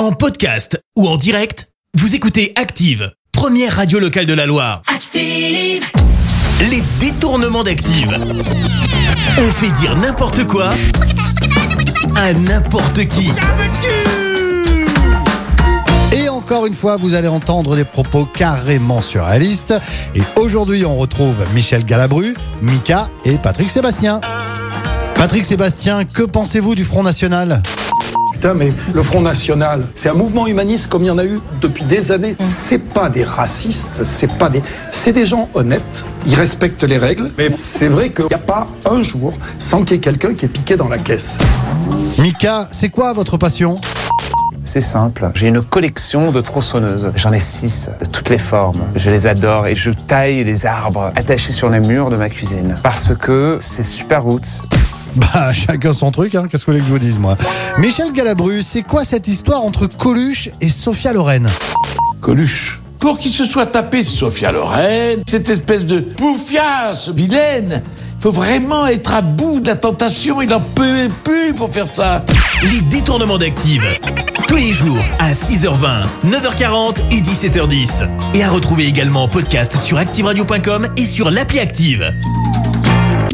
En podcast ou en direct, vous écoutez Active, première radio locale de la Loire. Active. Les détournements d'Active. On fait dire n'importe quoi à n'importe qui. Et encore une fois, vous allez entendre des propos carrément surréalistes. Et aujourd'hui, on retrouve Michel Galabru, Mika et Patrick Sébastien. Patrick Sébastien, que pensez-vous du Front National? Putain, mais le Front National, c'est un mouvement humaniste comme il y en a eu depuis des années. C'est pas des racistes, c'est pas des, c'est des gens honnêtes. Ils respectent les règles, mais c'est vrai qu'il n'y a pas un jour sans qu'il y ait quelqu'un qui est piqué dans la caisse. Mika, c'est quoi votre passion? C'est simple. J'ai une collection de tronçonneuses. J'en ai six, de toutes les formes. Je les adore et je taille les arbres attachés sur les murs de ma cuisine. Parce que c'est super roots. Bah, chacun son truc, hein. qu'est-ce que vous voulez que je vous dise, moi? Michel Galabru, c'est quoi cette histoire entre Coluche et Sophia Loren Coluche. Pour qu'il se soit tapé Sophia Loren, cette espèce de poufiasse vilaine, faut vraiment être à bout de la tentation, il en peut plus pour faire ça. Les détournements d'Active. Tous les jours à 6h20, 9h40 et 17h10. Et à retrouver également en podcast sur ActiveRadio.com et sur l'appli Active.